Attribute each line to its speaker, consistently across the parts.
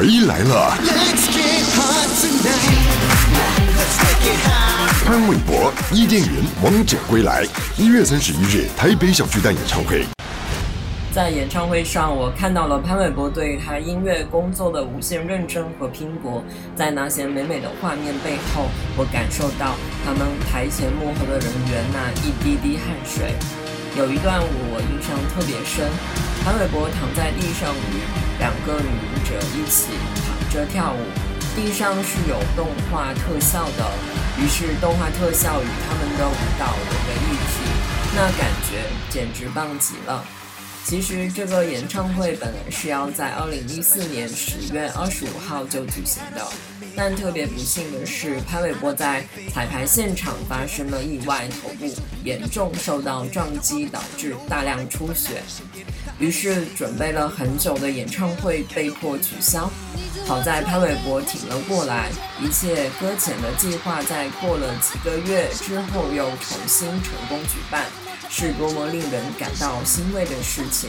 Speaker 1: 回来了。潘玮柏、伊甸园王者归来，一月三十一日台北小巨蛋演唱会。
Speaker 2: 在演唱会上，我看到了潘玮柏对他音乐工作的无限认真和拼搏。在那些美美的画面背后，我感受到他们台前幕后的人员那一滴滴汗水。有一段我印象特别深，潘玮柏躺在地上与两个旅行者一起躺着跳舞，地上是有动画特效的，于是动画特效与他们的舞蹈融为一体，那感觉简直棒极了。其实这个演唱会本来是要在二零一四年十月二十五号就举行的，但特别不幸的是，潘玮柏在彩排现场发生了意外，头部严重受到撞击，导致大量出血，于是准备了很久的演唱会被迫取消。好在潘玮柏挺了过来，一切搁浅的计划在过了几个月之后又重新成功举办。是多么令人感到欣慰的事情！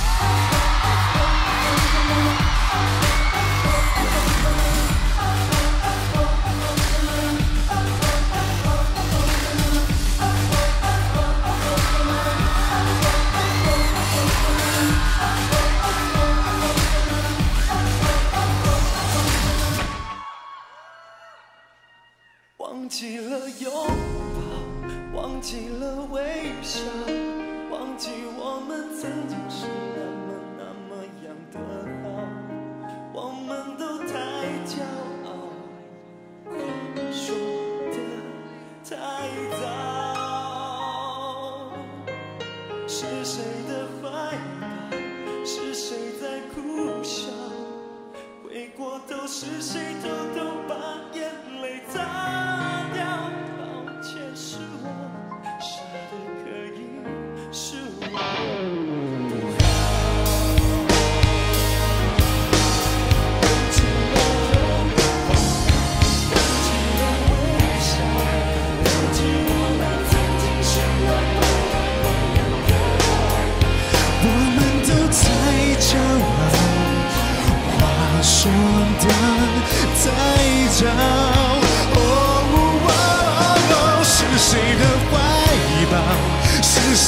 Speaker 2: 是
Speaker 3: 谁的怀抱？是谁在苦笑？回过头是谁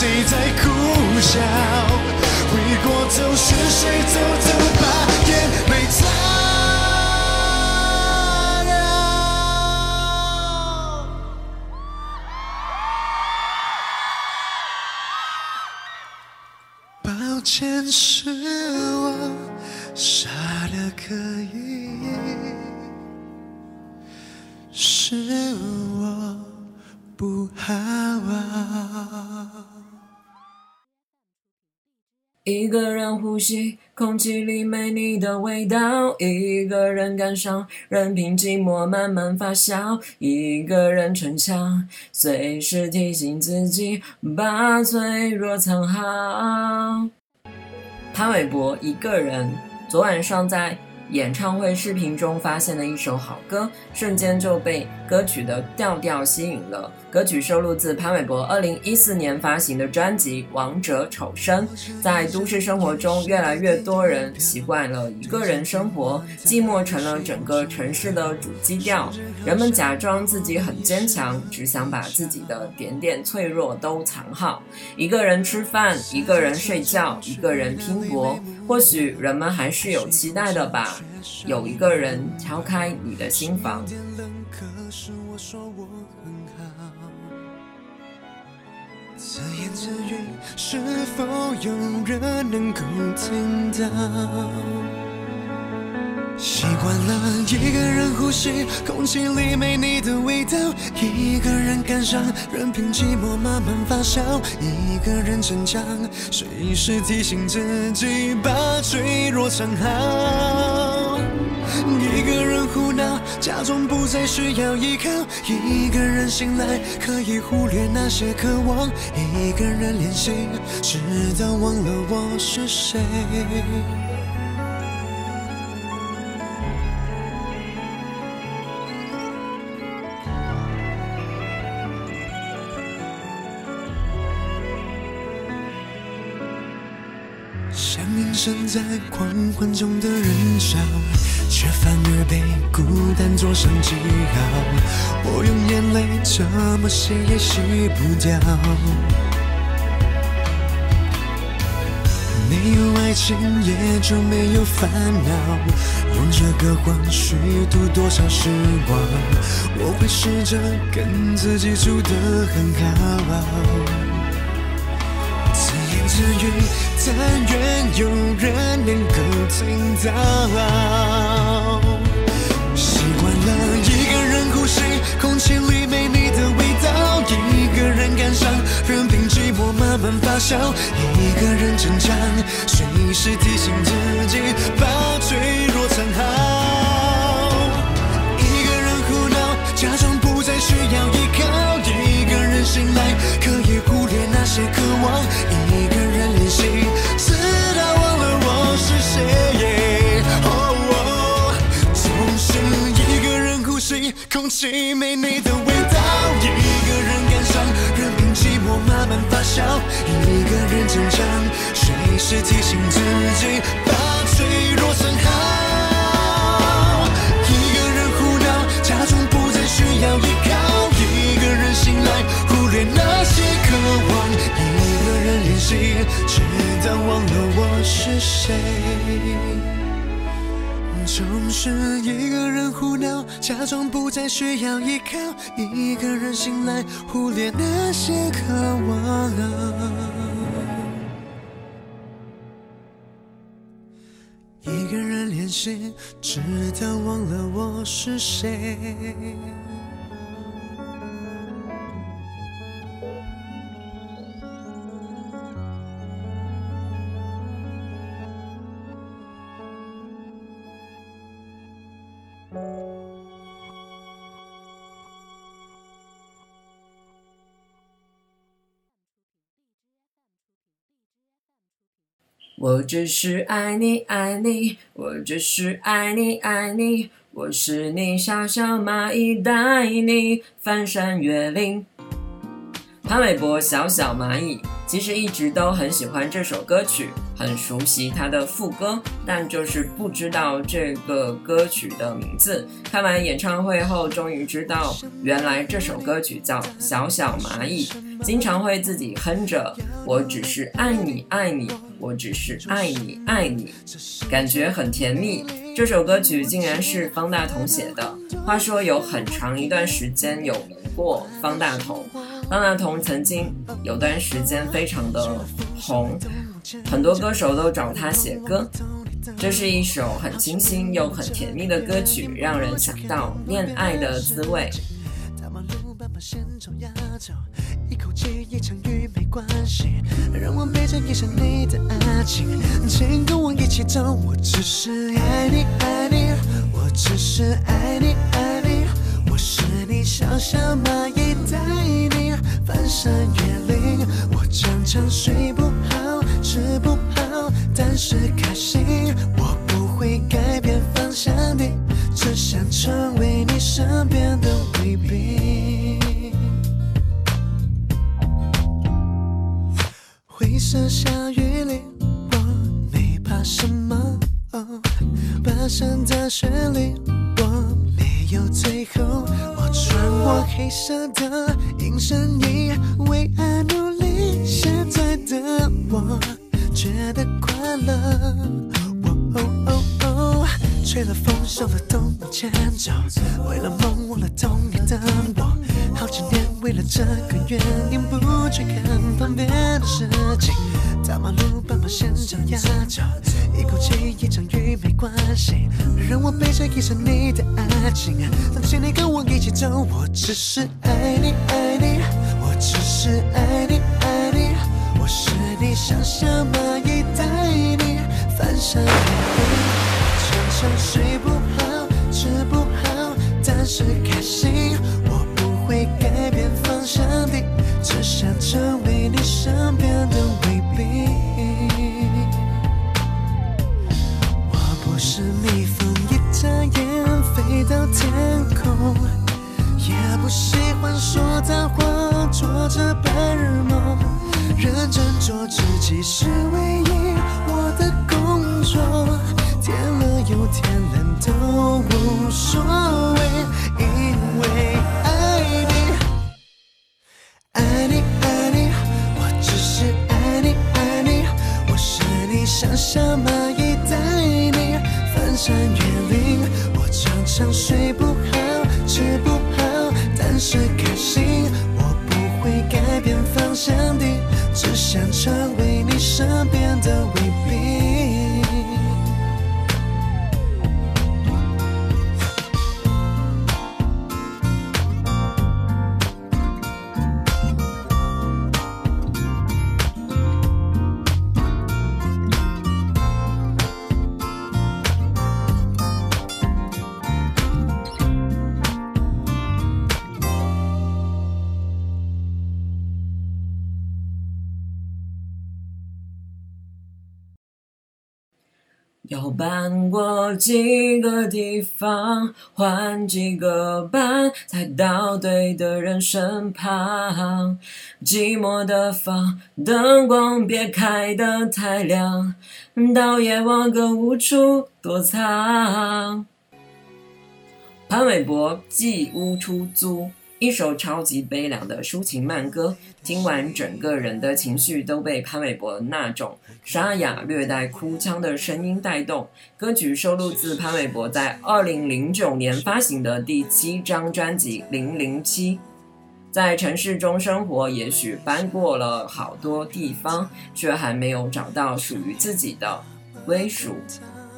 Speaker 4: 谁在苦笑？回过头是谁偷偷把眼泪擦掉？抱歉，是我傻的可以，是我不好。
Speaker 2: 一个人呼吸，空气里没你的味道；一个人感伤，任凭寂寞慢慢发酵；一个人逞强，随时提醒自己把脆弱藏好。潘玮柏一个人，昨晚上在演唱会视频中发现的一首好歌，瞬间就被歌曲的调调吸引了。歌曲收录自潘玮柏二零一四年发行的专辑《王者丑生》。在都市生活中，越来越多人习惯了一个人生活，寂寞成了整个城市的主基调。人们假装自己很坚强，只想把自己的点点脆弱都藏好。一个人吃饭，一个人睡觉，一个人拼搏。或许人们还是有期待的吧，有一个人敲开你的心房。
Speaker 4: 自言自语，是否有人能够听到？习惯了一个人呼吸，空气里没你的味道；一个人感伤，任凭寂寞慢慢发酵；一个人逞强，随时提醒自己把脆弱藏好。一个人胡闹，假装不再需要依靠；一个人醒来，可以忽略那些渴望；一个人练习，直到忘了我是谁。在狂欢中的人潮，却反而被孤单做上记号。我用眼泪怎么洗也洗不掉。没有爱情，也就没有烦恼。用这个谎虚度多少时光？我会试着跟自己处得很好。自愈，但愿有人能够听到。习惯了一个人呼吸，空气里没你的味道；一个人感伤，任凭寂寞慢慢发酵；一个人成长，随时提醒自己把脆弱藏好。一个人胡闹，假装不再需要依靠；一个人醒来，可以忽略那些渴望；吸，空气没你的味道；一个人感伤，任凭寂寞慢慢发酵；一个人成长，随时提醒自己把脆弱藏好。一个人胡闹，假装不再需要依靠；一个人醒来，忽略那些渴望；一个人练习，直到忘了我是谁。总是一个人胡闹，假装不再需要依靠；一个人醒来，忽略那些渴望。一个人练习，直到忘了我是谁。
Speaker 2: 我只是爱你爱你，我只是爱你爱你，我是你小小蚂蚁，带你翻山越岭。潘玮柏《小小蚂蚁》其实一直都很喜欢这首歌曲，很熟悉它的副歌，但就是不知道这个歌曲的名字。看完演唱会后，终于知道原来这首歌曲叫《小小蚂蚁》，经常会自己哼着“我只是爱你爱你，我只是爱你爱你”，感觉很甜蜜。这首歌曲竟然是方大同写的。话说有很长一段时间有名过方大同。方大同曾经有段时间非常的红，很多歌手都找他写歌。这是一首很清新又很甜蜜的歌曲，让人想到恋爱的滋味。
Speaker 4: 大马路斑马线中压轴，一口气一场雨没关系，让我背着一身你的爱情，请跟我一起走。我只是爱你爱你，我只是爱你爱你，你小小蚂蚁，带你翻山越岭。我常常睡不好，吃不好，但是开心。我不会改变方向的，只想成为你身边的卫兵。灰色小雨里，我没怕什么。哦跋山的雪里，我黑色的隐身衣，为爱努力。现在的我觉得快乐。哦哦哦哦，吹了风，受了冻，往前走。为了梦，忘了冬天的。这个原因，不去看旁边的事情。大马路斑马线上压轴，一口气一场雨没关系，让我背着一身你的爱情，请你跟我一起走。我只是爱你爱你，我只是爱你爱你，我是你小小蚂蚁，带你翻山越岭。常常睡不好，吃不好，但是是蜜蜂，一眨眼飞到天空，也不喜欢说脏话，做着白日梦。认真做自己是唯一我的工作，天冷又天冷都无所谓，因为爱你，爱你爱你，我只是爱你爱你，我是你想象蚂蚁带你翻山越岭，我常常睡不好，吃不好，但是开心，我不会改变方向的，只想成为你身边的卫兵。
Speaker 2: 搬过几个地方，换几个班，才到对的人身旁。寂寞的房，灯光别开得太亮，到夜晚更无处躲藏。潘玮柏《寄屋出租》，一首超级悲凉的抒情慢歌，听完整个人的情绪都被潘玮柏那种沙哑、略带哭腔的声音带动。歌曲收录自潘玮柏在二零零九年发行的第七张专辑《零零七》。在城市中生活，也许搬过了好多地方，却还没有找到属于自己的归属。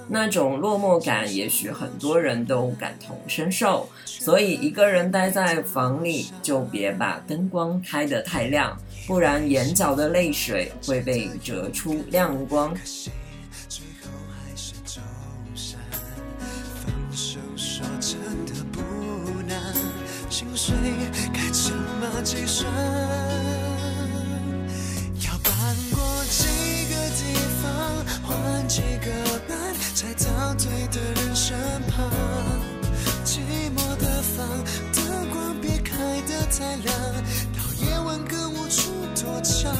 Speaker 2: 那种落寞感，也许很多人都感同身受。所以，一个人待在房里，就别把灯光开得太亮，不然眼角的泪水会被折出亮光。
Speaker 4: 最后还是走。放手说真的不难，薪水该怎么计算？几个班，才到对的人身旁。寂寞的房，灯光别开得太亮，到夜晚更无处躲藏。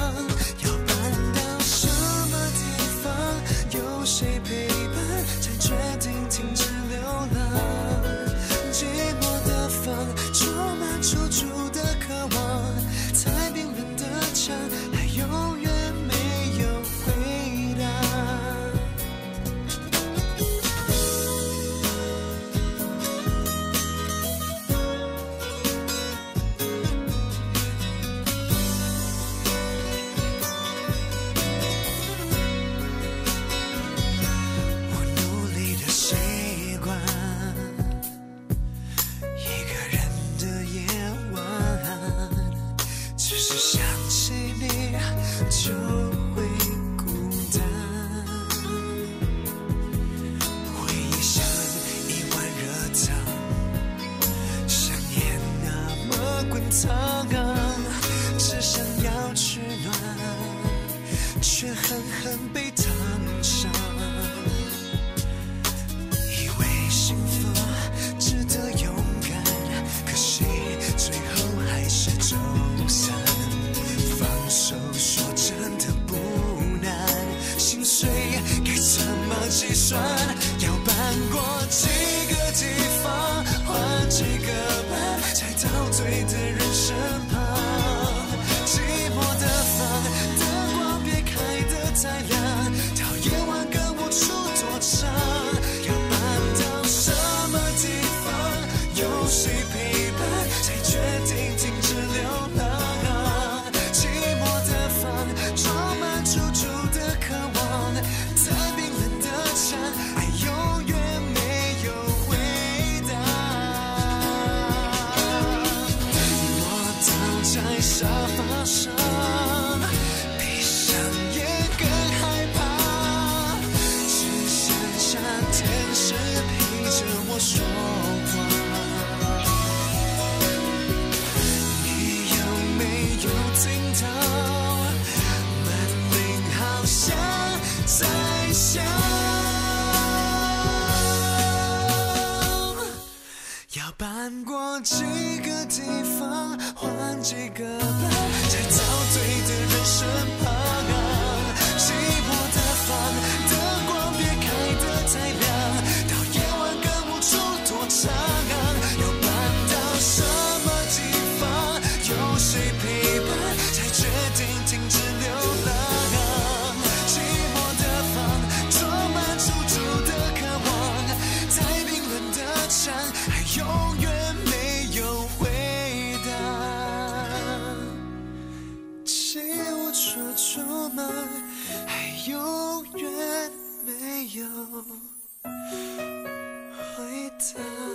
Speaker 4: 有回答。